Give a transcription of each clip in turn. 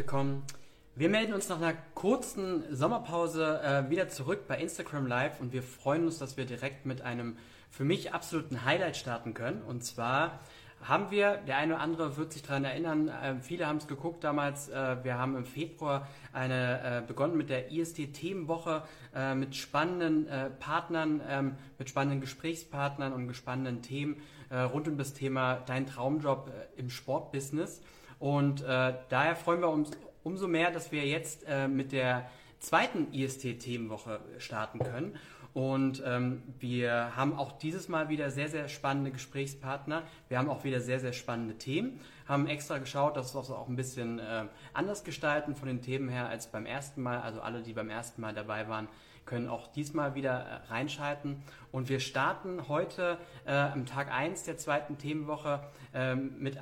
willkommen. Wir melden uns nach einer kurzen Sommerpause äh, wieder zurück bei Instagram Live und wir freuen uns, dass wir direkt mit einem für mich absoluten Highlight starten können. Und zwar haben wir, der eine oder andere wird sich daran erinnern, äh, viele haben es geguckt damals, äh, wir haben im Februar eine, äh, begonnen mit der IST-Themenwoche äh, mit spannenden äh, Partnern, ähm, mit spannenden Gesprächspartnern und spannenden Themen äh, rund um das Thema Dein Traumjob im Sportbusiness. Und daher freuen wir uns umso mehr, dass wir jetzt mit der zweiten IST-Themenwoche starten können. Und ähm, wir haben auch dieses Mal wieder sehr, sehr spannende Gesprächspartner. Wir haben auch wieder sehr, sehr spannende Themen. Haben extra geschaut, dass wir es auch ein bisschen äh, anders gestalten von den Themen her als beim ersten Mal. Also alle, die beim ersten Mal dabei waren, können auch diesmal wieder äh, reinschalten. Und wir starten heute äh, am Tag 1 der zweiten Themenwoche ähm, mit, äh,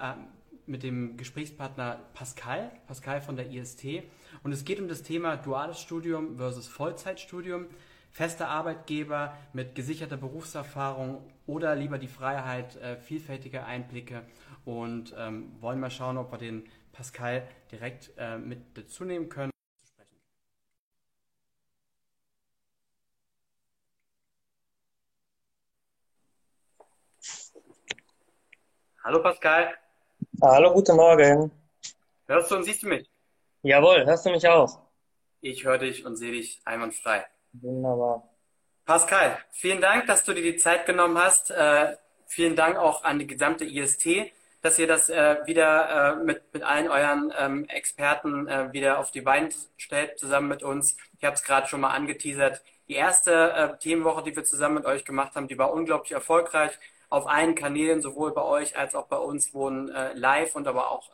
mit dem Gesprächspartner Pascal, Pascal von der IST. Und es geht um das Thema duales Studium versus Vollzeitstudium fester Arbeitgeber mit gesicherter Berufserfahrung oder lieber die Freiheit, äh, vielfältige Einblicke und ähm, wollen mal schauen, ob wir den Pascal direkt äh, mit dazu nehmen können. Hallo Pascal. Hallo, guten Morgen. Hörst du und siehst du mich? Jawohl, hörst du mich auch? Ich höre dich und sehe dich einwandfrei. Wunderbar. Pascal, vielen Dank, dass du dir die Zeit genommen hast. Äh, vielen Dank auch an die gesamte IST, dass ihr das äh, wieder äh, mit, mit allen euren ähm, Experten äh, wieder auf die Beine stellt, zusammen mit uns. Ich habe es gerade schon mal angeteasert. Die erste äh, Themenwoche, die wir zusammen mit euch gemacht haben, die war unglaublich erfolgreich. Auf allen Kanälen, sowohl bei euch als auch bei uns, wurden äh, live und aber auch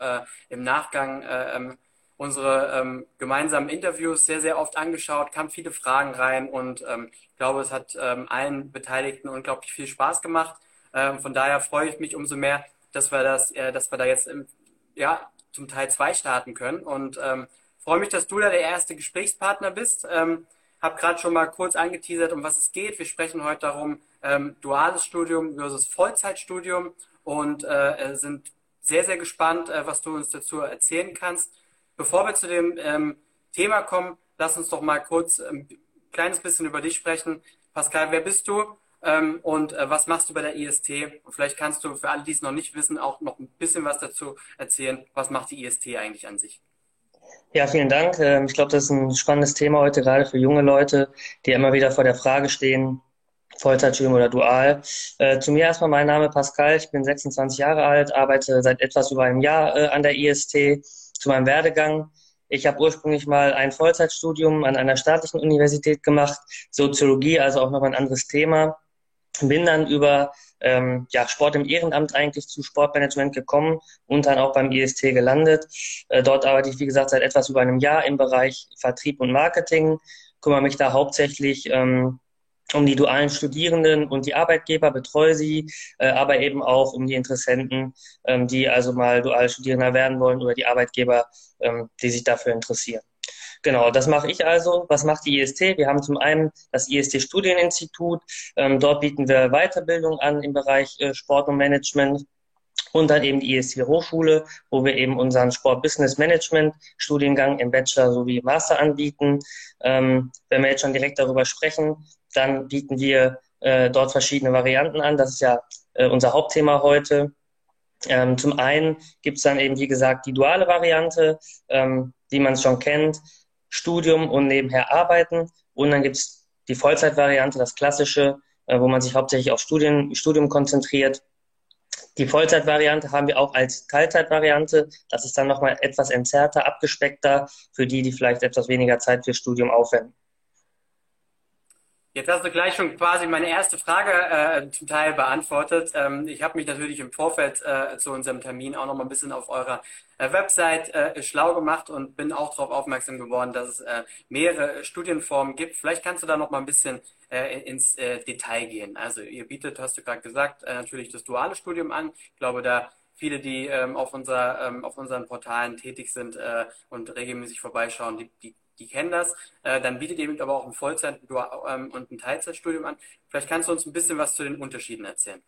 im Nachgang ähm, unsere ähm, gemeinsamen Interviews sehr, sehr oft angeschaut, kamen viele Fragen rein und ähm, ich glaube, es hat ähm, allen Beteiligten unglaublich viel Spaß gemacht. Ähm, von daher freue ich mich umso mehr, dass wir das, äh, dass wir da jetzt im, ja, zum Teil zwei starten können und ähm, freue mich, dass du da der erste Gesprächspartner bist. Ähm, habe gerade schon mal kurz angeteasert, um was es geht. Wir sprechen heute darum, ähm, duales Studium versus Vollzeitstudium und äh, sind sehr, sehr gespannt, äh, was du uns dazu erzählen kannst. Bevor wir zu dem ähm, Thema kommen, lass uns doch mal kurz ein kleines bisschen über dich sprechen. Pascal, wer bist du ähm, und äh, was machst du bei der IST? Und vielleicht kannst du für alle, die es noch nicht wissen, auch noch ein bisschen was dazu erzählen. Was macht die IST eigentlich an sich? Ja, vielen Dank. Ähm, ich glaube, das ist ein spannendes Thema heute, gerade für junge Leute, die immer wieder vor der Frage stehen, Vollzeitstudium oder dual. Äh, zu mir erstmal mein Name Pascal, ich bin 26 Jahre alt, arbeite seit etwas über einem Jahr äh, an der IST zu meinem Werdegang. Ich habe ursprünglich mal ein Vollzeitstudium an einer staatlichen Universität gemacht, Soziologie, also auch noch ein anderes Thema. Bin dann über ähm, ja, Sport im Ehrenamt eigentlich zu Sportmanagement gekommen und dann auch beim IST gelandet. Äh, dort arbeite ich, wie gesagt, seit etwas über einem Jahr im Bereich Vertrieb und Marketing, kümmere mich da hauptsächlich ähm, um die dualen Studierenden und die Arbeitgeber, betreue sie, äh, aber eben auch um die Interessenten, ähm, die also mal dual Studierender werden wollen oder die Arbeitgeber, ähm, die sich dafür interessieren. Genau, das mache ich also. Was macht die IST? Wir haben zum einen das IST Studieninstitut. Ähm, dort bieten wir Weiterbildung an im Bereich äh, Sport und Management und dann eben die IST Hochschule, wo wir eben unseren Sport Business Management Studiengang im Bachelor sowie Master anbieten. Ähm, wenn wir jetzt schon direkt darüber sprechen, dann bieten wir äh, dort verschiedene Varianten an. Das ist ja äh, unser Hauptthema heute. Ähm, zum einen gibt es dann eben, wie gesagt, die duale Variante, ähm, wie man schon kennt, Studium und nebenher arbeiten. Und dann gibt es die Vollzeitvariante, das klassische, äh, wo man sich hauptsächlich auf Studien, Studium konzentriert. Die Vollzeitvariante haben wir auch als Teilzeitvariante. Das ist dann nochmal etwas entzerrter, abgespeckter für die, die vielleicht etwas weniger Zeit für Studium aufwenden. Jetzt hast du gleich schon quasi meine erste Frage äh, zum Teil beantwortet. Ähm, ich habe mich natürlich im Vorfeld äh, zu unserem Termin auch noch mal ein bisschen auf eurer äh, Website äh, schlau gemacht und bin auch darauf aufmerksam geworden, dass es äh, mehrere Studienformen gibt. Vielleicht kannst du da noch mal ein bisschen äh, ins Detail gehen. Also ihr bietet, hast du gerade gesagt, natürlich das duale Studium an. Ich glaube, da viele, die ähm, auf, unser, ähm, auf unseren Portalen tätig sind und regelmäßig vorbeischauen, die, die die kennen das. Äh, dann bietet ihr aber auch ein Vollzeit- ähm, und ein Teilzeitstudium an. Vielleicht kannst du uns ein bisschen was zu den Unterschieden erzählen.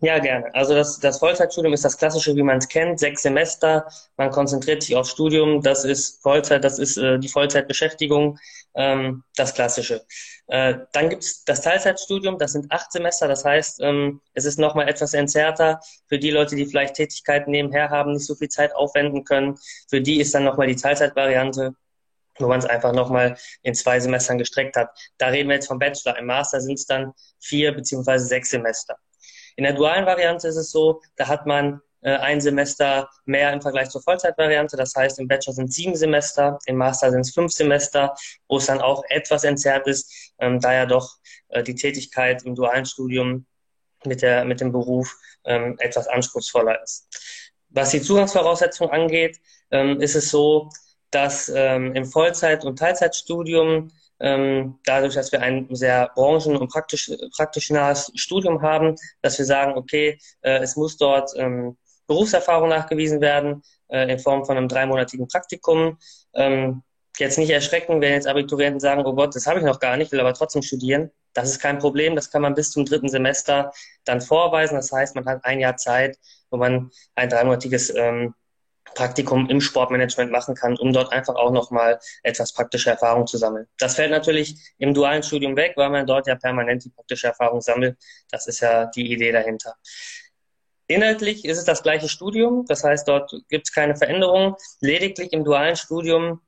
Ja, gerne. Also das, das Vollzeitstudium ist das Klassische, wie man es kennt, sechs Semester. Man konzentriert sich aufs Studium. Das ist Vollzeit, das ist äh, die Vollzeitbeschäftigung, ähm, das Klassische. Äh, dann gibt's das Teilzeitstudium, das sind acht Semester. Das heißt, ähm, es ist nochmal etwas entzerrter für die Leute, die vielleicht Tätigkeiten nebenher haben, nicht so viel Zeit aufwenden können. Für die ist dann nochmal die Teilzeitvariante wo man es einfach nochmal in zwei Semestern gestreckt hat. Da reden wir jetzt vom Bachelor. Im Master sind es dann vier beziehungsweise sechs Semester. In der dualen Variante ist es so, da hat man äh, ein Semester mehr im Vergleich zur Vollzeitvariante. Das heißt, im Bachelor sind sieben Semester, im Master sind es fünf Semester, wo es dann auch etwas entzerrt ist, ähm, da ja doch äh, die Tätigkeit im dualen Studium mit, der, mit dem Beruf ähm, etwas anspruchsvoller ist. Was die Zugangsvoraussetzungen angeht, ähm, ist es so, dass ähm, im Vollzeit- und Teilzeitstudium ähm, dadurch, dass wir ein sehr branchen- und praktisch, praktisch nahes Studium haben, dass wir sagen, okay, äh, es muss dort ähm, Berufserfahrung nachgewiesen werden äh, in Form von einem dreimonatigen Praktikum. Ähm, jetzt nicht erschrecken, wenn jetzt Abiturienten sagen, oh Gott, das habe ich noch gar nicht, will aber trotzdem studieren. Das ist kein Problem, das kann man bis zum dritten Semester dann vorweisen. Das heißt, man hat ein Jahr Zeit, wo man ein dreimonatiges ähm, Praktikum im Sportmanagement machen kann, um dort einfach auch nochmal etwas praktische Erfahrung zu sammeln. Das fällt natürlich im dualen Studium weg, weil man dort ja permanent die praktische Erfahrung sammelt. Das ist ja die Idee dahinter. Inhaltlich ist es das gleiche Studium, das heißt, dort gibt es keine Veränderungen. Lediglich im dualen Studium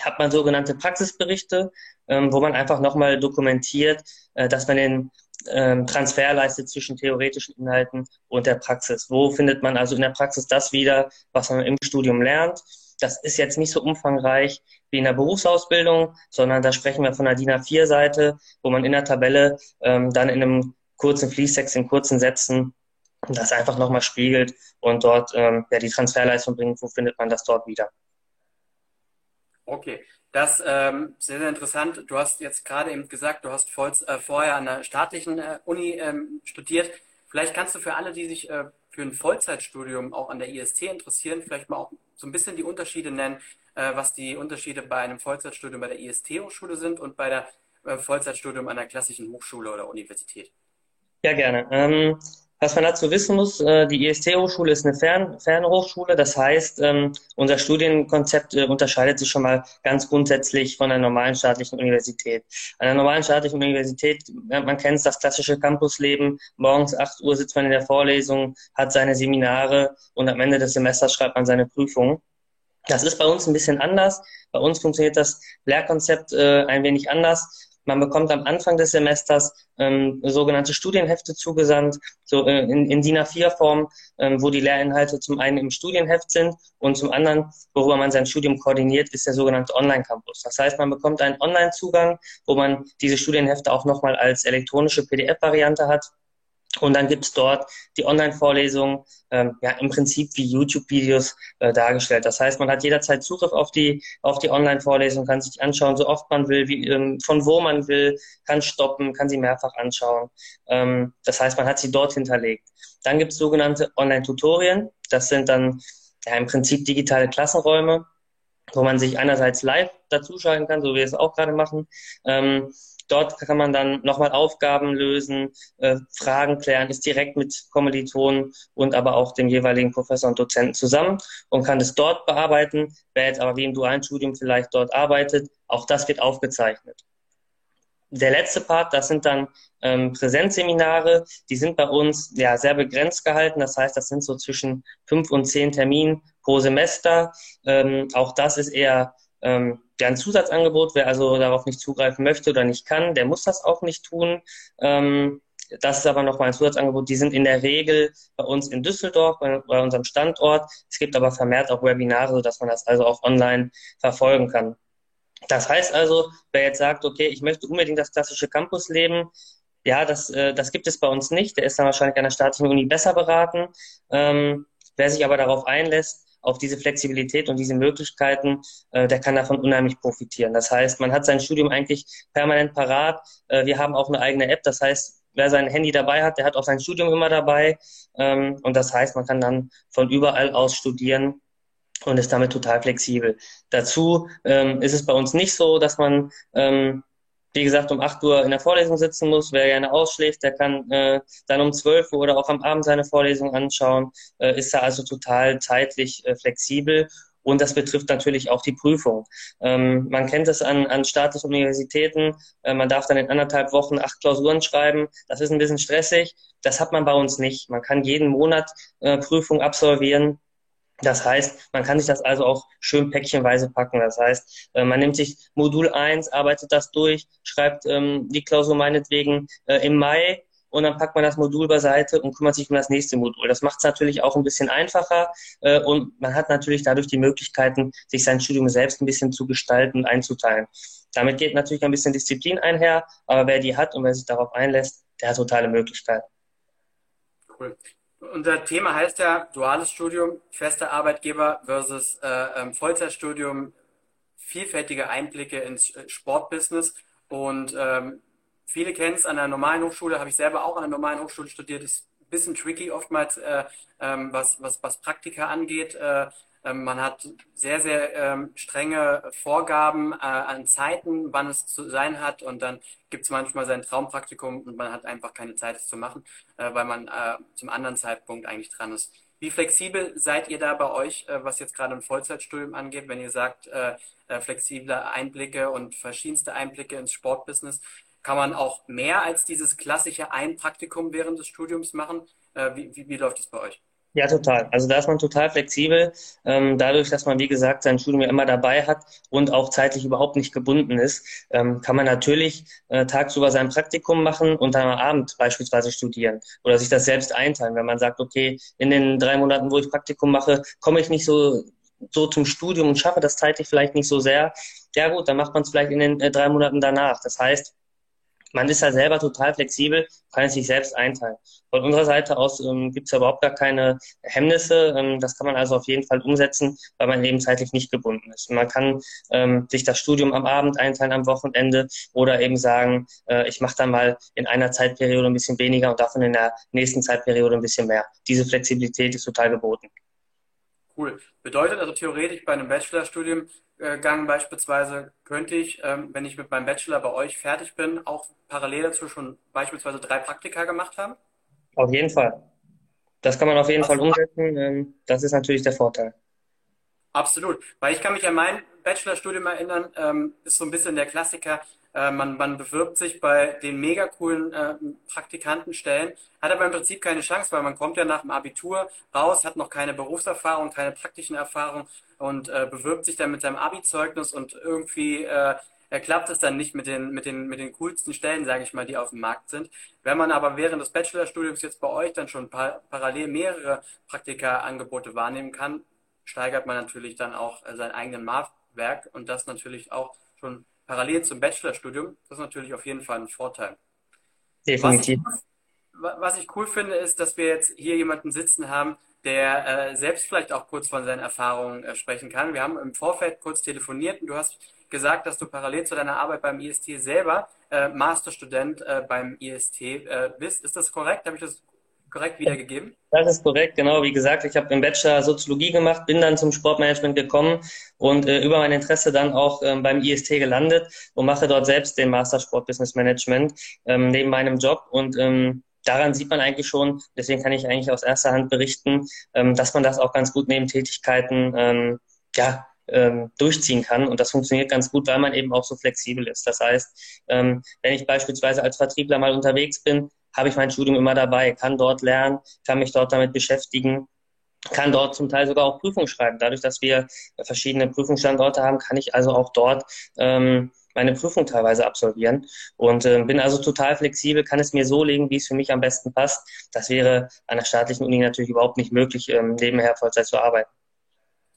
hat man sogenannte Praxisberichte, ähm, wo man einfach nochmal dokumentiert, äh, dass man den ähm, Transfer leistet zwischen theoretischen Inhalten und der Praxis. Wo findet man also in der Praxis das wieder, was man im Studium lernt? Das ist jetzt nicht so umfangreich wie in der Berufsausbildung, sondern da sprechen wir von einer DIN A4-Seite, wo man in der Tabelle ähm, dann in einem kurzen Fließtext, in kurzen Sätzen das einfach nochmal spiegelt und dort ähm, ja, die Transferleistung bringt. Wo findet man das dort wieder? Okay, das ähm, sehr, sehr interessant. Du hast jetzt gerade eben gesagt, du hast voll, äh, vorher an der staatlichen äh, Uni ähm, studiert. Vielleicht kannst du für alle, die sich äh, für ein Vollzeitstudium auch an der IST interessieren, vielleicht mal auch so ein bisschen die Unterschiede nennen, äh, was die Unterschiede bei einem Vollzeitstudium bei der IST-Hochschule sind und bei der äh, Vollzeitstudium an der klassischen Hochschule oder Universität. Ja, gerne. Ähm, was man dazu wissen muss, äh, die IST-Hochschule ist eine Fern Fernhochschule. Das heißt, ähm, unser Studienkonzept äh, unterscheidet sich schon mal ganz grundsätzlich von einer normalen staatlichen Universität. An einer normalen staatlichen Universität, man kennt das klassische Campusleben. Morgens 8 Uhr sitzt man in der Vorlesung, hat seine Seminare und am Ende des Semesters schreibt man seine Prüfungen. Das ist bei uns ein bisschen anders. Bei uns funktioniert das Lehrkonzept äh, ein wenig anders. Man bekommt am Anfang des Semesters ähm, sogenannte Studienhefte zugesandt, so äh, in, in DIN A4-Form, ähm, wo die Lehrinhalte zum einen im Studienheft sind und zum anderen, worüber man sein Studium koordiniert, ist der sogenannte Online-Campus. Das heißt, man bekommt einen Online-Zugang, wo man diese Studienhefte auch nochmal als elektronische PDF-Variante hat und dann gibt's dort die Online-Vorlesungen, ähm, ja, im Prinzip wie YouTube-Videos äh, dargestellt. Das heißt, man hat jederzeit Zugriff auf die, auf die Online-Vorlesung, kann sich anschauen, so oft man will, wie, ähm, von wo man will, kann stoppen, kann sie mehrfach anschauen. Ähm, das heißt, man hat sie dort hinterlegt. Dann gibt's sogenannte Online-Tutorien. Das sind dann ja, im Prinzip digitale Klassenräume, wo man sich einerseits live dazuschalten kann, so wie wir es auch gerade machen. Ähm, Dort kann man dann nochmal Aufgaben lösen, äh, Fragen klären, ist direkt mit Kommilitonen und aber auch dem jeweiligen Professor und Dozenten zusammen und kann es dort bearbeiten. Wer jetzt aber wie im dualen Studium vielleicht dort arbeitet, auch das wird aufgezeichnet. Der letzte Part, das sind dann ähm, Präsenzseminare, die sind bei uns ja sehr begrenzt gehalten. Das heißt, das sind so zwischen fünf und zehn Terminen pro Semester. Ähm, auch das ist eher ähm, ja, ein Zusatzangebot, wer also darauf nicht zugreifen möchte oder nicht kann, der muss das auch nicht tun. Ähm, das ist aber nochmal ein Zusatzangebot. Die sind in der Regel bei uns in Düsseldorf, bei, bei, unserem Standort. Es gibt aber vermehrt auch Webinare, sodass man das also auch online verfolgen kann. Das heißt also, wer jetzt sagt, okay, ich möchte unbedingt das klassische Campusleben, ja, das, äh, das gibt es bei uns nicht. Der ist dann wahrscheinlich an der staatlichen Uni besser beraten. Ähm, wer sich aber darauf einlässt, auf diese Flexibilität und diese Möglichkeiten, äh, der kann davon unheimlich profitieren. Das heißt, man hat sein Studium eigentlich permanent parat. Äh, wir haben auch eine eigene App, das heißt, wer sein Handy dabei hat, der hat auch sein Studium immer dabei. Ähm, und das heißt, man kann dann von überall aus studieren und ist damit total flexibel. Dazu ähm, ist es bei uns nicht so, dass man ähm, wie gesagt, um 8 Uhr in der Vorlesung sitzen muss. Wer gerne ausschläft, der kann äh, dann um 12 Uhr oder auch am Abend seine Vorlesung anschauen, äh, ist da also total zeitlich äh, flexibel. Und das betrifft natürlich auch die Prüfung. Ähm, man kennt es an, an staatlichen Universitäten. Äh, man darf dann in anderthalb Wochen acht Klausuren schreiben. Das ist ein bisschen stressig. Das hat man bei uns nicht. Man kann jeden Monat äh, Prüfung absolvieren. Das heißt, man kann sich das also auch schön päckchenweise packen. Das heißt, äh, man nimmt sich Modul 1, arbeitet das durch, schreibt ähm, die Klausur meinetwegen äh, im Mai und dann packt man das Modul beiseite und kümmert sich um das nächste Modul. Das macht es natürlich auch ein bisschen einfacher äh, und man hat natürlich dadurch die Möglichkeiten, sich sein Studium selbst ein bisschen zu gestalten und einzuteilen. Damit geht natürlich ein bisschen Disziplin einher, aber wer die hat und wer sich darauf einlässt, der hat totale Möglichkeiten. Cool. Unser Thema heißt ja duales Studium, fester Arbeitgeber versus äh, ähm, Vollzeitstudium, vielfältige Einblicke ins äh, Sportbusiness. Und ähm, Viele kennen es an der normalen Hochschule, habe ich selber auch an der normalen Hochschule studiert, ist ein bisschen tricky oftmals, äh, ähm, was, was, was Praktika angeht. Äh, man hat sehr, sehr ähm, strenge Vorgaben äh, an Zeiten, wann es zu sein hat und dann gibt es manchmal sein Traumpraktikum und man hat einfach keine Zeit, es zu machen, äh, weil man äh, zum anderen Zeitpunkt eigentlich dran ist. Wie flexibel seid ihr da bei euch, was jetzt gerade ein Vollzeitstudium angeht, wenn ihr sagt, flexible Einblicke und verschiedenste Einblicke ins Sportbusiness? Kann man auch mehr als dieses klassische ein Praktikum während des Studiums machen? Äh, wie, wie, wie läuft es bei euch? Ja, total. Also da ist man total flexibel, ähm, dadurch, dass man, wie gesagt, sein Studium ja immer dabei hat und auch zeitlich überhaupt nicht gebunden ist, ähm, kann man natürlich äh, tagsüber sein Praktikum machen und dann am Abend beispielsweise studieren oder sich das selbst einteilen. Wenn man sagt, okay, in den drei Monaten, wo ich Praktikum mache, komme ich nicht so so zum Studium und schaffe das zeitlich vielleicht nicht so sehr. Ja gut, dann macht man es vielleicht in den äh, drei Monaten danach. Das heißt, man ist ja selber total flexibel, kann es sich selbst einteilen. Von unserer Seite aus ähm, gibt es ja überhaupt gar keine Hemmnisse. Ähm, das kann man also auf jeden Fall umsetzen, weil man eben zeitlich nicht gebunden ist. man kann ähm, sich das Studium am Abend einteilen, am Wochenende oder eben sagen, äh, ich mache dann mal in einer Zeitperiode ein bisschen weniger und davon in der nächsten Zeitperiode ein bisschen mehr. Diese Flexibilität ist total geboten. Cool. Bedeutet also theoretisch bei einem Bachelorstudium Gang beispielsweise könnte ich, ähm, wenn ich mit meinem Bachelor bei euch fertig bin, auch parallel dazu schon beispielsweise drei Praktika gemacht haben? Auf jeden Fall. Das kann man auf jeden? Fall umsetzen. Ähm, das ist natürlich der Vorteil. Absolut. Weil ich kann mich an mein Bachelorstudium erinnern, ähm, ist so ein bisschen der Klassiker, äh, man, man bewirbt sich bei den mega coolen äh, Praktikantenstellen, hat aber im Prinzip keine Chance, weil man kommt ja nach dem Abitur raus, hat noch keine Berufserfahrung, keine praktischen Erfahrungen und äh, bewirbt sich dann mit seinem Abi-Zeugnis und irgendwie äh, klappt es dann nicht mit den, mit den, mit den coolsten Stellen, sage ich mal, die auf dem Markt sind. Wenn man aber während des Bachelorstudiums jetzt bei euch dann schon par parallel mehrere Praktika-Angebote wahrnehmen kann, steigert man natürlich dann auch äh, seinen eigenen Marktwerk und das natürlich auch schon parallel zum Bachelorstudium. Das ist natürlich auf jeden Fall ein Vorteil. Definitiv. Was ich, was ich cool finde, ist, dass wir jetzt hier jemanden sitzen haben, der äh, selbst vielleicht auch kurz von seinen Erfahrungen äh, sprechen kann. Wir haben im Vorfeld kurz telefoniert und du hast gesagt, dass du parallel zu deiner Arbeit beim IST selber äh, Masterstudent äh, beim IST äh, bist. Ist das korrekt? Habe ich das korrekt wiedergegeben? Das ist korrekt, genau. Wie gesagt, ich habe im Bachelor Soziologie gemacht, bin dann zum Sportmanagement gekommen und äh, über mein Interesse dann auch ähm, beim IST gelandet und mache dort selbst den Master Sport Business Management ähm, neben meinem Job und ähm, daran sieht man eigentlich schon, deswegen kann ich eigentlich aus erster Hand berichten, ähm, dass man das auch ganz gut neben Tätigkeiten ähm, ja, ähm, durchziehen kann. Und das funktioniert ganz gut, weil man eben auch so flexibel ist. Das heißt, wenn ich beispielsweise als Vertriebler mal unterwegs bin, habe ich mein Studium immer dabei, kann dort lernen, kann mich dort damit beschäftigen, kann dort zum Teil sogar auch Prüfungen schreiben. Dadurch, dass wir verschiedene Prüfungsstandorte haben, kann ich also auch dort ähm, meine Prüfung teilweise absolvieren und äh, bin also total flexibel, kann es mir so legen, wie es für mich am besten passt. Das wäre an der staatlichen Uni natürlich überhaupt nicht möglich, ähm, nebenher Vollzeit zu arbeiten.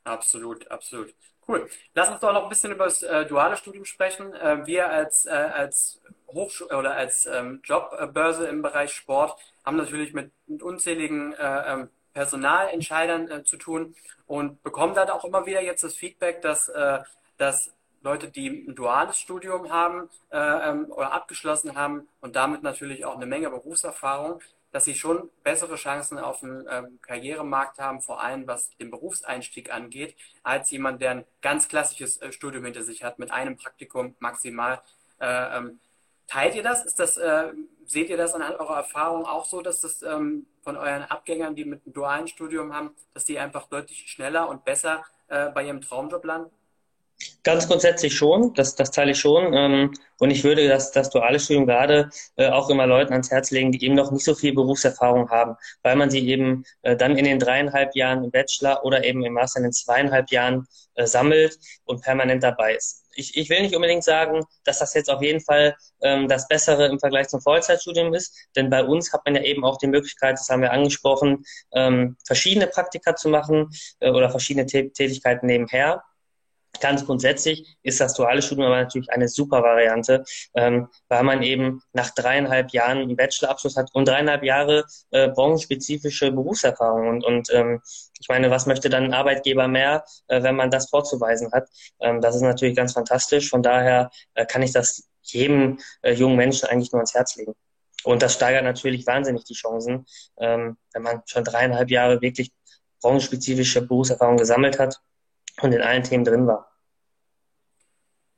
Absolut, absolut. Cool. Lass uns doch noch ein bisschen über das äh, duale Studium sprechen. Äh, wir als, äh, als Hochschule oder als ähm, Jobbörse im Bereich Sport haben natürlich mit, mit unzähligen äh, ähm, Personalentscheidern äh, zu tun und bekommen dann auch immer wieder jetzt das Feedback, dass, äh, dass Leute, die ein duales Studium haben ähm, oder abgeschlossen haben und damit natürlich auch eine Menge Berufserfahrung, dass sie schon bessere Chancen auf dem ähm, Karrieremarkt haben, vor allem was den Berufseinstieg angeht, als jemand, der ein ganz klassisches äh, Studium hinter sich hat, mit einem Praktikum maximal. Äh, ähm, teilt ihr das? Ist das äh, seht ihr das anhand eurer Erfahrung auch so, dass das ähm, von euren Abgängern, die mit einem dualen Studium haben, dass die einfach deutlich schneller und besser äh, bei ihrem Traumjob landen? Ganz grundsätzlich schon, das, das teile ich schon. Ähm, und ich würde das, das duale Studium gerade äh, auch immer Leuten ans Herz legen, die eben noch nicht so viel Berufserfahrung haben, weil man sie eben äh, dann in den dreieinhalb Jahren im Bachelor oder eben im Master in den zweieinhalb Jahren äh, sammelt und permanent dabei ist ich, ich will nicht unbedingt sagen, dass das jetzt auf jeden Fall ähm, das Bessere im Vergleich zum Vollzeitstudium ist, denn bei uns hat man ja eben auch die Möglichkeit, das haben wir angesprochen, ähm, verschiedene Praktika zu machen äh, oder verschiedene Tätigkeiten nebenher. Ganz grundsätzlich ist das duale Studium aber natürlich eine super Variante, ähm, weil man eben nach dreieinhalb Jahren einen Bachelorabschluss hat und dreieinhalb Jahre äh, branchenspezifische Berufserfahrung. Und, und ähm, ich meine, was möchte dann ein Arbeitgeber mehr, äh, wenn man das vorzuweisen hat? Ähm, das ist natürlich ganz fantastisch. Von daher äh, kann ich das jedem äh, jungen Menschen eigentlich nur ans Herz legen. Und das steigert natürlich wahnsinnig die Chancen, ähm, wenn man schon dreieinhalb Jahre wirklich branchenspezifische Berufserfahrung gesammelt hat und in allen Themen drin war.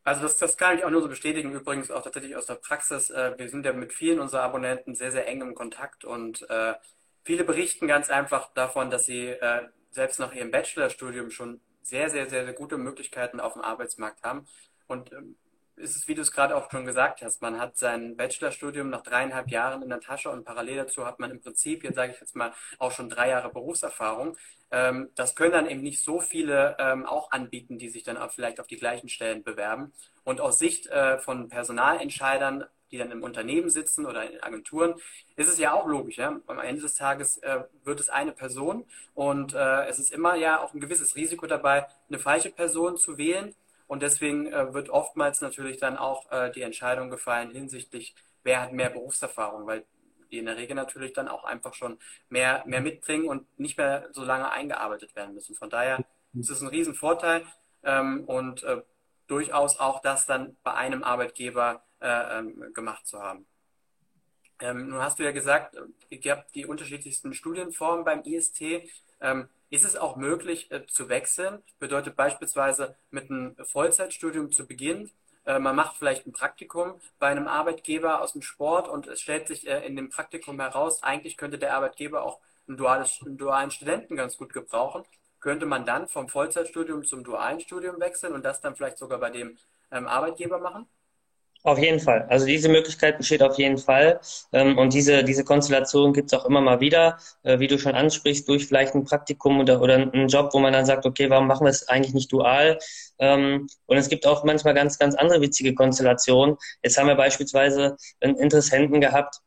Also das, das kann ich auch nur so bestätigen, übrigens auch tatsächlich aus der Praxis. Äh, wir sind ja mit vielen unserer Abonnenten sehr, sehr eng im Kontakt und äh, viele berichten ganz einfach davon, dass sie äh, selbst nach ihrem Bachelorstudium schon sehr, sehr, sehr, sehr gute Möglichkeiten auf dem Arbeitsmarkt haben. Und ähm, ist es, wie du es gerade auch schon gesagt hast, man hat sein Bachelorstudium nach dreieinhalb Jahren in der Tasche und parallel dazu hat man im Prinzip, jetzt sage ich jetzt mal, auch schon drei Jahre Berufserfahrung. Ähm, das können dann eben nicht so viele ähm, auch anbieten, die sich dann auch vielleicht auf die gleichen Stellen bewerben. Und aus Sicht äh, von Personalentscheidern, die dann im Unternehmen sitzen oder in Agenturen, ist es ja auch logisch. Ja? Am Ende des Tages äh, wird es eine Person und äh, es ist immer ja auch ein gewisses Risiko dabei, eine falsche Person zu wählen und deswegen äh, wird oftmals natürlich dann auch äh, die Entscheidung gefallen hinsichtlich, wer hat mehr Berufserfahrung, weil die in der Regel natürlich dann auch einfach schon mehr, mehr mitbringen und nicht mehr so lange eingearbeitet werden müssen. Von daher ist es ein Riesenvorteil ähm, und äh, durchaus auch das dann bei einem Arbeitgeber äh, ähm, gemacht zu haben. Ähm, nun hast du ja gesagt, ihr habt die unterschiedlichsten Studienformen beim IST. Ähm, ist es auch möglich äh, zu wechseln? Bedeutet beispielsweise mit einem Vollzeitstudium zu Beginn, äh, man macht vielleicht ein Praktikum bei einem Arbeitgeber aus dem Sport und es stellt sich äh, in dem Praktikum heraus, eigentlich könnte der Arbeitgeber auch ein duales, einen dualen Studenten ganz gut gebrauchen. Könnte man dann vom Vollzeitstudium zum dualen Studium wechseln und das dann vielleicht sogar bei dem ähm, Arbeitgeber machen? Auf jeden Fall. Also diese Möglichkeit besteht auf jeden Fall. Ähm, und diese, diese Konstellation gibt es auch immer mal wieder, äh, wie du schon ansprichst, durch vielleicht ein Praktikum oder, oder einen Job, wo man dann sagt, okay, warum machen wir es eigentlich nicht dual? Ähm, und es gibt auch manchmal ganz, ganz andere witzige Konstellationen. Jetzt haben wir beispielsweise einen Interessenten gehabt,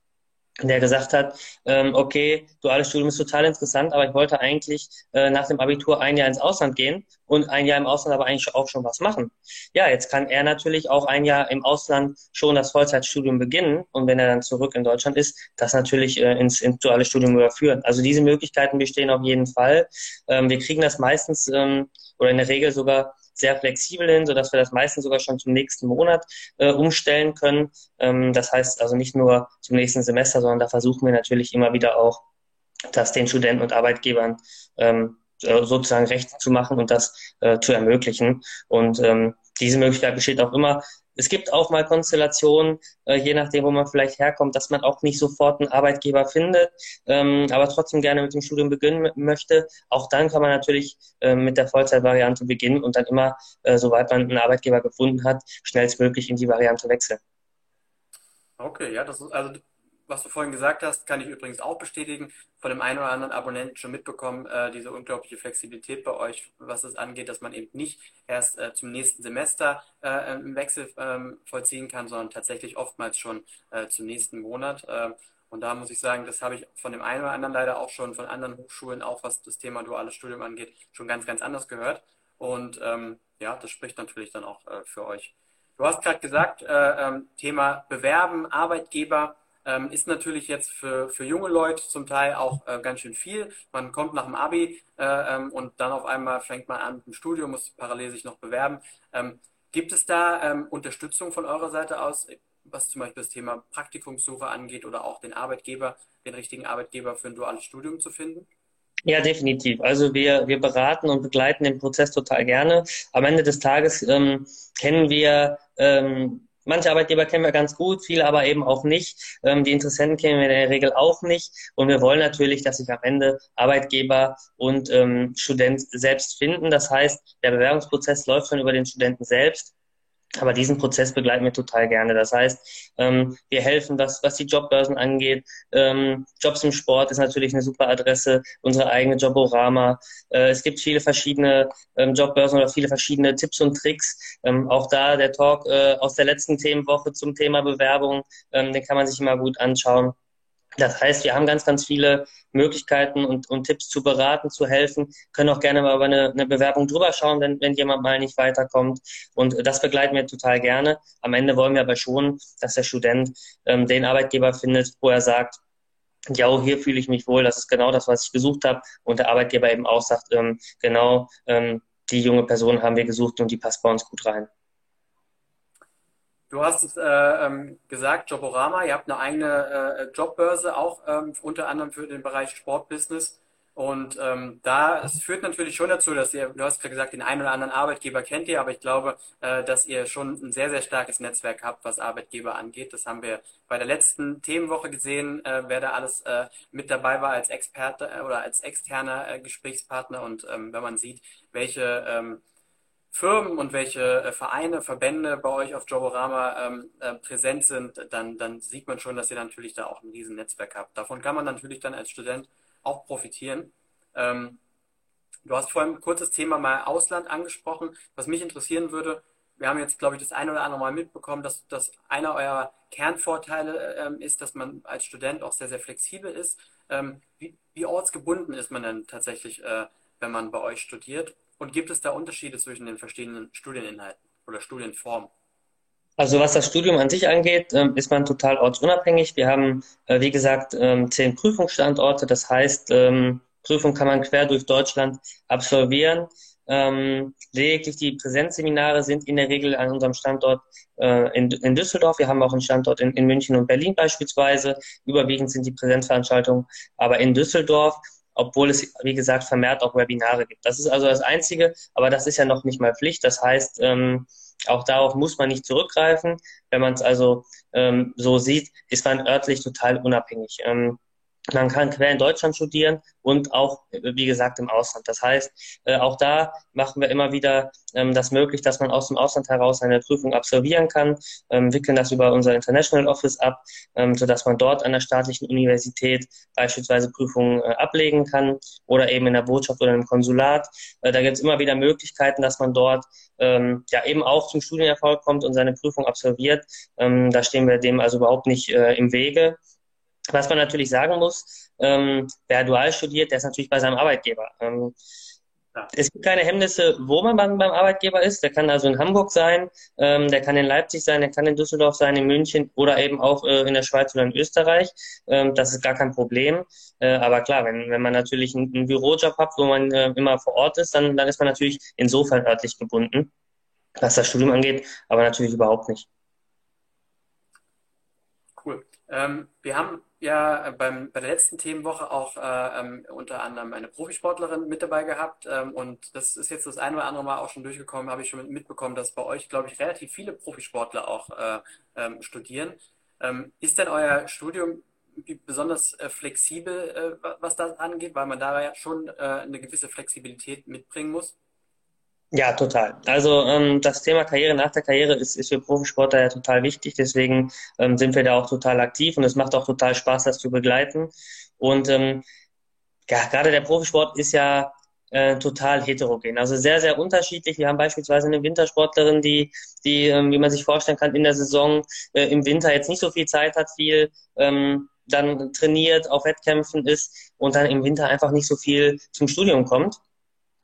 der gesagt hat, ähm, okay, duales Studium ist total interessant, aber ich wollte eigentlich äh, nach dem Abitur ein Jahr ins Ausland gehen und ein Jahr im Ausland aber eigentlich auch schon was machen. Ja, jetzt kann er natürlich auch ein Jahr im Ausland schon das Vollzeitstudium beginnen und wenn er dann zurück in Deutschland ist, das natürlich äh, ins, ins duale Studium überführen. Also diese Möglichkeiten bestehen auf jeden Fall. Ähm, wir kriegen das meistens ähm, oder in der Regel sogar sehr flexibel hin, sodass wir das meistens sogar schon zum nächsten Monat äh, umstellen können. Ähm, das heißt also nicht nur zum nächsten Semester, sondern da versuchen wir natürlich immer wieder auch, das den Studenten und Arbeitgebern ähm, äh, sozusagen recht zu machen und das äh, zu ermöglichen. Und ähm, diese Möglichkeit besteht auch immer. Es gibt auch mal Konstellationen, äh, je nachdem, wo man vielleicht herkommt, dass man auch nicht sofort einen Arbeitgeber findet, ähm, aber trotzdem gerne mit dem Studium beginnen möchte. Auch dann kann man natürlich äh, mit der Vollzeitvariante beginnen und dann immer, äh, sobald man einen Arbeitgeber gefunden hat, schnellstmöglich in die Variante wechseln. Okay, ja, das ist also was du vorhin gesagt hast, kann ich übrigens auch bestätigen. Von dem einen oder anderen Abonnenten schon mitbekommen, äh, diese unglaubliche Flexibilität bei euch, was es angeht, dass man eben nicht erst äh, zum nächsten Semester äh, einen Wechsel ähm, vollziehen kann, sondern tatsächlich oftmals schon äh, zum nächsten Monat. Ähm, und da muss ich sagen, das habe ich von dem einen oder anderen leider auch schon von anderen Hochschulen, auch was das Thema duales Studium angeht, schon ganz, ganz anders gehört. Und ähm, ja, das spricht natürlich dann auch äh, für euch. Du hast gerade gesagt, äh, ähm, Thema Bewerben, Arbeitgeber. Ähm, ist natürlich jetzt für, für junge Leute zum Teil auch äh, ganz schön viel. Man kommt nach dem Abi äh, ähm, und dann auf einmal fängt man an mit dem Studium, muss parallel sich noch bewerben. Ähm, gibt es da ähm, Unterstützung von eurer Seite aus, was zum Beispiel das Thema Praktikumssuche angeht oder auch den Arbeitgeber, den richtigen Arbeitgeber für ein duales Studium zu finden? Ja, definitiv. Also wir, wir beraten und begleiten den Prozess total gerne. Am Ende des Tages ähm, kennen wir ähm, manche Arbeitgeber kennen wir ganz gut, viele aber eben auch nicht. Ähm, die Interessenten kennen wir in der Regel auch nicht. Und wir wollen natürlich, dass sich am Ende Arbeitgeber und ähm, Student selbst finden. Das heißt, der Bewerbungsprozess läuft schon über den Studenten selbst. Aber diesen Prozess begleiten wir total gerne. Das heißt, ähm, wir helfen, was, was die Jobbörsen angeht. Ähm, Jobs im Sport ist natürlich eine super Adresse, unsere eigene Joborama. Äh, es gibt viele verschiedene ähm, Jobbörsen oder viele verschiedene Tipps und Tricks. Ähm, auch da der Talk äh, aus der letzten Themenwoche zum Thema Bewerbung, ähm, den kann man sich immer gut anschauen. Das heißt, wir haben ganz, ganz viele Möglichkeiten und, und Tipps zu beraten, zu helfen, können auch gerne mal über eine, eine Bewerbung drüber schauen, wenn, wenn jemand mal nicht weiterkommt. Und das begleiten wir total gerne. Am Ende wollen wir aber schon, dass der Student ähm, den Arbeitgeber findet, wo er sagt, ja, hier fühle ich mich wohl, das ist genau das, was ich gesucht habe. Und der Arbeitgeber eben auch sagt, ähm, genau, ähm, die junge Person haben wir gesucht und die passt bei uns gut rein. Du hast es äh, ähm, gesagt, Joborama, ihr habt eine eigene äh, Jobbörse, auch ähm, unter anderem für den Bereich Sportbusiness. Und ähm, da, es führt natürlich schon dazu, dass ihr, du hast ja gesagt, den einen oder anderen Arbeitgeber kennt ihr, aber ich glaube, äh, dass ihr schon ein sehr, sehr starkes Netzwerk habt, was Arbeitgeber angeht. Das haben wir bei der letzten Themenwoche gesehen, äh, wer da alles äh, mit dabei war als Experte äh, oder als externer äh, Gesprächspartner. Und ähm, wenn man sieht, welche ähm, Firmen und welche äh, Vereine, Verbände bei euch auf Joborama ähm, äh, präsent sind, dann, dann sieht man schon, dass ihr natürlich da auch ein riesen Netzwerk habt. Davon kann man natürlich dann als Student auch profitieren. Ähm, du hast vorhin ein kurzes Thema mal Ausland angesprochen. Was mich interessieren würde, wir haben jetzt, glaube ich, das eine oder andere Mal mitbekommen, dass, dass einer eurer Kernvorteile ähm, ist, dass man als Student auch sehr, sehr flexibel ist. Ähm, wie, wie ortsgebunden ist man denn tatsächlich, äh, wenn man bei euch studiert? Und gibt es da Unterschiede zwischen den verschiedenen Studieninhalten oder Studienformen? Also was das Studium an sich angeht, ähm, ist man total ortsunabhängig. Wir haben, äh, wie gesagt, ähm, zehn Prüfungsstandorte. Das heißt, ähm, Prüfung kann man quer durch Deutschland absolvieren. lediglich die Präsenzseminare sind in der Regel an unserem Standort äh, in, Düsseldorf. Wir haben auch einen Standort in, in München und Berlin beispielsweise. Überwiegend sind die Präsenzveranstaltungen aber in Düsseldorf obwohl es, wie gesagt, vermehrt auch Webinare gibt. Das ist also das Einzige, aber das ist ja noch nicht mal Pflicht. Das heißt, ähm, auch darauf muss man nicht zurückgreifen. Wenn man es also ähm, so sieht, ist man örtlich total unabhängig. Ähm, man kann quer in Deutschland studieren und auch, wie gesagt, im Ausland. Das heißt, äh, auch da machen wir immer wieder ähm, das möglich, dass man aus dem Ausland heraus eine Prüfung absolvieren kann, ähm, wickeln das über unser International Office ab, ähm, sodass man dort an der staatlichen Universität beispielsweise Prüfungen äh, ablegen kann oder eben in der Botschaft oder im Konsulat. Äh, da gibt es immer wieder Möglichkeiten, dass man dort ja eben auch zum Studienerfolg kommt und seine Prüfung absolviert. Da stehen wir dem also überhaupt nicht im Wege. Was man natürlich sagen muss, ähm, wer dual studiert, der ist natürlich bei seinem Arbeitgeber. Ähm, ja. Es gibt keine Hemmnisse, wo man beim, beim, Arbeitgeber ist. Der kann also in Hamburg sein, ähm, der kann in Leipzig sein, der kann in Düsseldorf sein, in München oder eben auch äh, in der Schweiz oder in Österreich. Ähm, das ist gar kein Problem. Äh, aber klar, wenn, wenn man natürlich einen, einen Bürojob hat, wo man äh, immer vor Ort ist, dann, dann ist man natürlich insofern örtlich gebunden, was das Studium angeht, aber natürlich überhaupt nicht. Cool. Ähm, wir haben ja beim, bei der letzten Themenwoche auch äh, ähm, unter anderem eine Profisportlerin mit dabei gehabt. Ähm, und das ist jetzt das ein oder andere Mal auch schon durchgekommen, habe ich schon mitbekommen, dass bei euch, glaube ich, relativ viele Profisportler auch äh, ähm, studieren. Ähm, ist denn euer Studium besonders äh, flexibel, äh, was das angeht, weil man da ja schon äh, eine gewisse Flexibilität mitbringen muss? Ja, total. Also ähm, das Thema Karriere nach der Karriere ist, ist für Profisportler ja total wichtig. Deswegen ähm, sind wir da auch total aktiv und es macht auch total Spaß, das zu begleiten. Und ähm, ja, gerade der Profisport ist ja äh, total heterogen. Also sehr, sehr unterschiedlich. Wir haben beispielsweise eine Wintersportlerin, die, die ähm, wie man sich vorstellen kann, in der Saison äh, im Winter jetzt nicht so viel Zeit hat, viel ähm, dann trainiert, auf Wettkämpfen ist und dann im Winter einfach nicht so viel zum Studium kommt.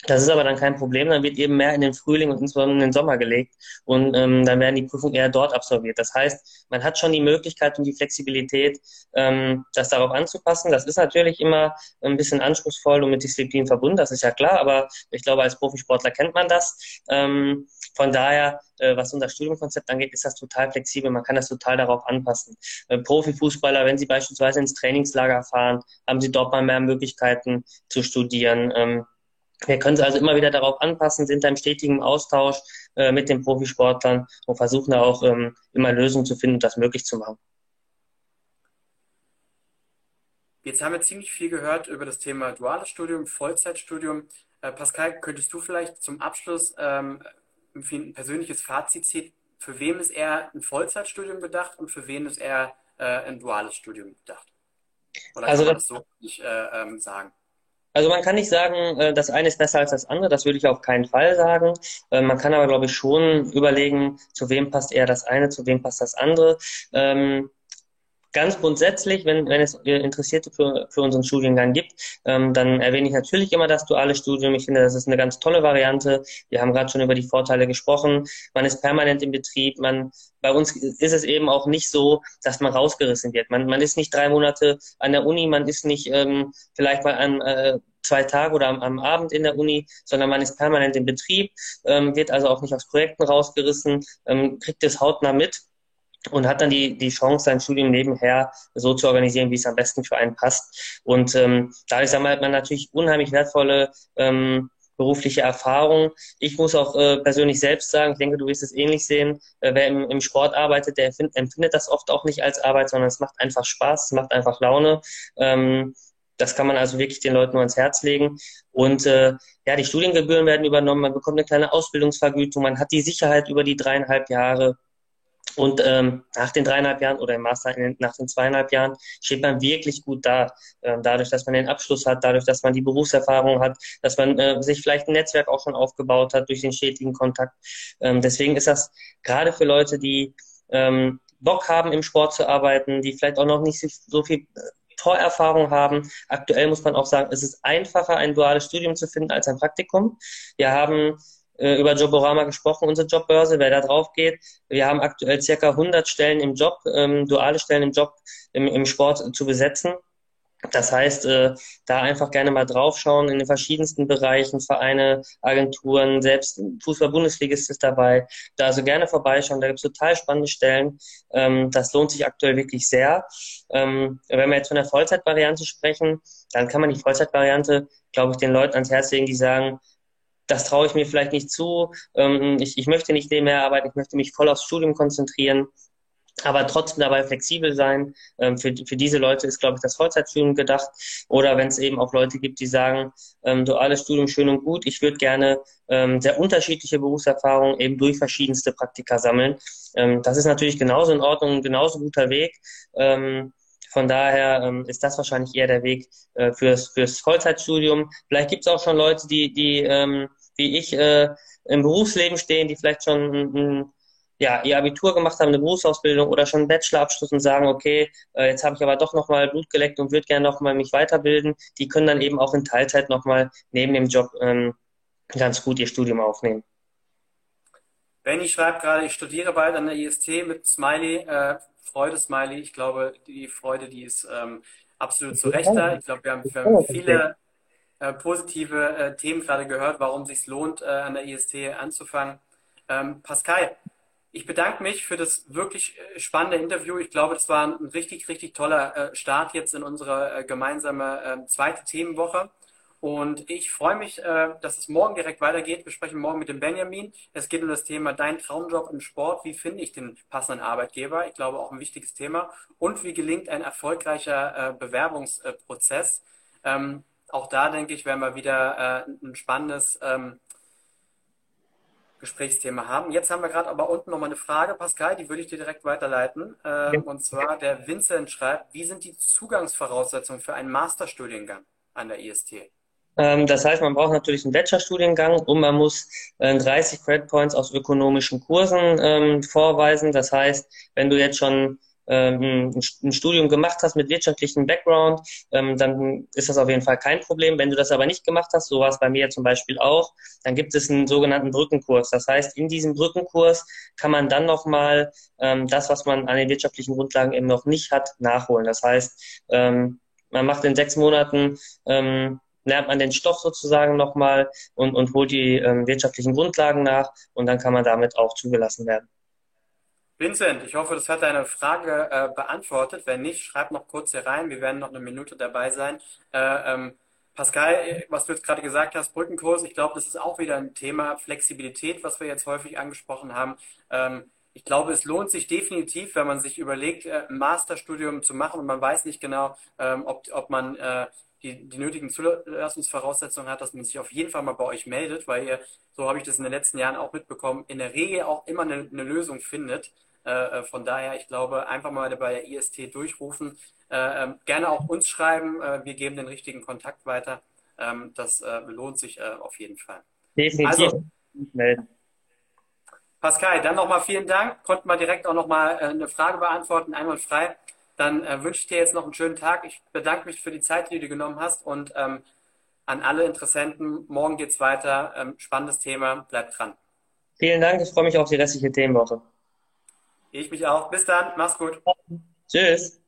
Das ist aber dann kein Problem, dann wird eben mehr in den Frühling und insbesondere in den Sommer gelegt und ähm, dann werden die Prüfungen eher dort absolviert. Das heißt, man hat schon die Möglichkeit und die Flexibilität, ähm, das darauf anzupassen. Das ist natürlich immer ein bisschen anspruchsvoll und mit Disziplin verbunden, das ist ja klar, aber ich glaube, als Profisportler kennt man das. Ähm, von daher, äh, was unser Studiumkonzept angeht, ist das total flexibel. Man kann das total darauf anpassen. Äh, Profifußballer, wenn sie beispielsweise ins Trainingslager fahren, haben sie dort mal mehr Möglichkeiten zu studieren. Ähm, Wir können es also immer wieder darauf anpassen, sind da im stetigen Austausch äh, mit den Profisportlern und versuchen da auch ähm, immer Lösungen zu finden, das möglich zu machen. Jetzt haben wir ziemlich viel gehört über das Thema duales Studium, Vollzeitstudium. Äh, Pascal, könntest du vielleicht zum Abschluss ähm, ein persönliches Fazit ziehen? Für wem ist eher ein Vollzeitstudium gedacht und für wen ist eher äh, ein duales Studium gedacht? Oder also kann man das so nicht äh, ähm, sagen? Also man kann nicht sagen, äh, das eine ist besser als das andere, das würde ich auf keinen Fall sagen. Äh, man kann aber, glaube ich, schon überlegen, zu wem passt eher das eine, zu wem passt das andere. Ganz grundsätzlich, wenn, wenn es Interessierte für, für unseren Studiengang gibt, ähm, dann erwähne ich natürlich immer das duale Studium. Ich finde, das ist eine ganz tolle Variante. Wir haben gerade schon über die Vorteile gesprochen. Man ist permanent im Betrieb. Man, bei uns ist es eben auch nicht so, dass man rausgerissen wird. Man, man ist nicht drei Monate an der Uni, man ist nicht ähm, vielleicht mal an äh, zwei Tage oder am, am, Abend in der Uni, sondern man ist permanent im Betrieb, ähm, wird also auch nicht aus Projekten rausgerissen, ähm, kriegt es hautnah mit und hat dann die, die Chance, sein Studium nebenher so zu organisieren, wie es am besten für einen passt. Und ähm, dadurch sammelt man natürlich unheimlich wertvolle ähm, berufliche Erfahrung. Ich muss auch äh, persönlich selbst sagen, ich denke, du wirst es ähnlich sehen, äh, wer im, im Sport arbeitet, der empfindet das oft auch nicht als Arbeit, sondern es macht einfach Spaß, es macht einfach Laune. Ähm, das kann man also wirklich den Leuten nur ans Herz legen. Und äh, ja, die Studiengebühren werden übernommen, man bekommt eine kleine Ausbildungsvergütung, man hat die Sicherheit über die dreieinhalb Jahre. Und ähm, nach den dreieinhalb Jahren oder im Master nach den zweieinhalb Jahren steht man wirklich gut da. Ähm, dadurch, dass man den Abschluss hat, dadurch, dass man die Berufserfahrung hat, dass man äh, sich vielleicht ein Netzwerk auch schon aufgebaut hat durch den stetigen Kontakt. Ähm, deswegen ist das gerade für Leute, die ähm, Bock haben, im Sport zu arbeiten, die vielleicht auch noch nicht so viel äh, Vorerfahrung haben. Aktuell muss man auch sagen, es ist einfacher, ein duales Studium zu finden als ein Praktikum. Wir haben äh, über Joborama gesprochen, unsere Jobbörse, wer da drauf geht. Wir haben aktuell circa 100 Stellen im Job, ähm, duale Stellen im Job im, im Sport zu besetzen. Das heißt, äh, da einfach gerne mal draufschauen in den verschiedensten Bereichen, Vereine, Agenturen, selbst Fußball-Bundesligist ist dabei. Da also gerne vorbeischauen, da gibt es total spannende Stellen. Ähm, das lohnt sich aktuell wirklich sehr. Ähm, wenn wir jetzt von der Vollzeitvariante sprechen, dann kann man die Vollzeitvariante, glaube ich, den Leuten ans Herz legen, die sagen, das traue ich mir vielleicht nicht zu, ähm, ich, ich möchte nicht nebenher arbeiten, ich möchte mich voll aufs Studium konzentrieren, aber trotzdem dabei flexibel sein. Ähm, für, für diese Leute ist, glaube ich, das Vollzeitstudium gedacht. Oder wenn es eben auch Leute gibt, die sagen, ähm, duales Studium schön und gut, ich würde gerne ähm, sehr unterschiedliche Berufserfahrungen eben durch verschiedenste Praktika sammeln. Ähm, das ist natürlich genauso in Ordnung, genauso guter Weg. Ähm, von daher ähm, ist das wahrscheinlich eher der Weg äh, fürs, fürs Vollzeitstudium. Vielleicht gibt es auch schon Leute, die, die ähm, wie ich äh, im Berufsleben stehen, die vielleicht schon ein, ja, ihr Abitur gemacht haben, eine Berufsausbildung oder schon einen Bachelorabschluss und sagen, okay, äh, jetzt habe ich aber doch nochmal Blut geleckt und würde gerne nochmal mich weiterbilden, die können dann eben auch in Teilzeit nochmal neben dem Job ähm, ganz gut ihr Studium aufnehmen. Benny schreibt gerade, ich studiere bald an der IST mit Smiley, äh, Freude-Smiley. Ich glaube, die Freude, die ist ähm, absolut zu Recht da. Ich glaube, wir haben, wir haben viele äh, positive äh, Themen gerade gehört, warum es sich lohnt, äh, an der IST anzufangen. Ähm, Pascal, ich bedanke mich für das wirklich äh, spannende Interview. Ich glaube, das war ein richtig, richtig toller äh, Start jetzt in unsere gemeinsame ähm, zweite Themenwoche. Und ich freue mich, dass es morgen direkt weitergeht. Wir sprechen morgen mit dem Benjamin. Es geht um das Thema Dein Traumjob im Sport. Wie finde ich den passenden Arbeitgeber? Ich glaube, auch ein wichtiges Thema. Und wie gelingt ein erfolgreicher Bewerbungsprozess? Ähm, auch da denke ich, werden wir wieder äh, ein spannendes ähm, Gesprächsthema haben. Jetzt haben wir gerade aber unten noch mal eine Frage, Pascal, die würde ich dir direkt weiterleiten. Ähm. Und zwar der Vincent schreibt, wie sind die Zugangsvoraussetzungen für einen Masterstudiengang an der IST? Ähm, das heißt, man braucht natürlich einen Bachelorstudiengang und man muss äh, 30 Credit Points aus ökonomischen Kursen ähm, vorweisen. Das heißt, wenn du jetzt schon ähm, ein Studium gemacht hast mit wirtschaftlichem Background, dann ist das auf jeden Fall kein Problem. Wenn du das aber nicht gemacht hast, so war es bei mir zum Beispiel auch, dann gibt es einen sogenannten Brückenkurs. Das heißt, in diesem Brückenkurs kann man dann nochmal das, was man an den wirtschaftlichen Grundlagen eben noch nicht hat, nachholen. Das heißt, man macht in sechs Monaten lernt man den Stoff sozusagen nochmal und, und holt die ähm, wirtschaftlichen Grundlagen nach und dann kann man damit auch zugelassen werden. Vincent, ich hoffe, das hat deine Frage äh, beantwortet. Wenn nicht, schreib noch kurz hier rein. Wir werden noch eine Minute dabei sein. Äh, ähm, Pascal, was du jetzt gerade gesagt hast, Brückenkurs, ich glaube, das ist auch wieder ein Thema Flexibilität, was wir jetzt häufig angesprochen haben. Ähm, ich glaube, es lohnt sich definitiv, wenn man sich überlegt, äh, ein Masterstudium zu machen und man weiß nicht genau, ähm, ob, ob man äh, die, die nötigen Zulassungsvoraussetzungen hat, dass man sich auf jeden Fall mal bei euch meldet, weil ihr, so habe ich das in den letzten Jahren auch mitbekommen, in der Regel auch immer eine, eine Lösung findet. Äh, von daher, ich glaube, einfach mal bei der IST durchrufen, ähm, gerne auch uns schreiben, wir geben den richtigen Kontakt weiter. Ähm, das lohnt sich auf jeden Fall. Definitiv. Also, melden. Pascal, dann nochmal vielen Dank. Konnten wir direkt auch nochmal äh, eine Frage beantworten, einmal frei. Dann äh, wünsche ich dir jetzt noch einen schönen Tag. Ich bedanke mich für die Zeit, die du genommen hast und ähm, an alle Interessenten. Morgen geht's weiter. Ähm, spannendes Thema. Bleibt dran. Vielen Dank. Ich freue mich auf die restliche Themenwoche. Ich mich auch. Bis dann. Mach's gut. Tschüss.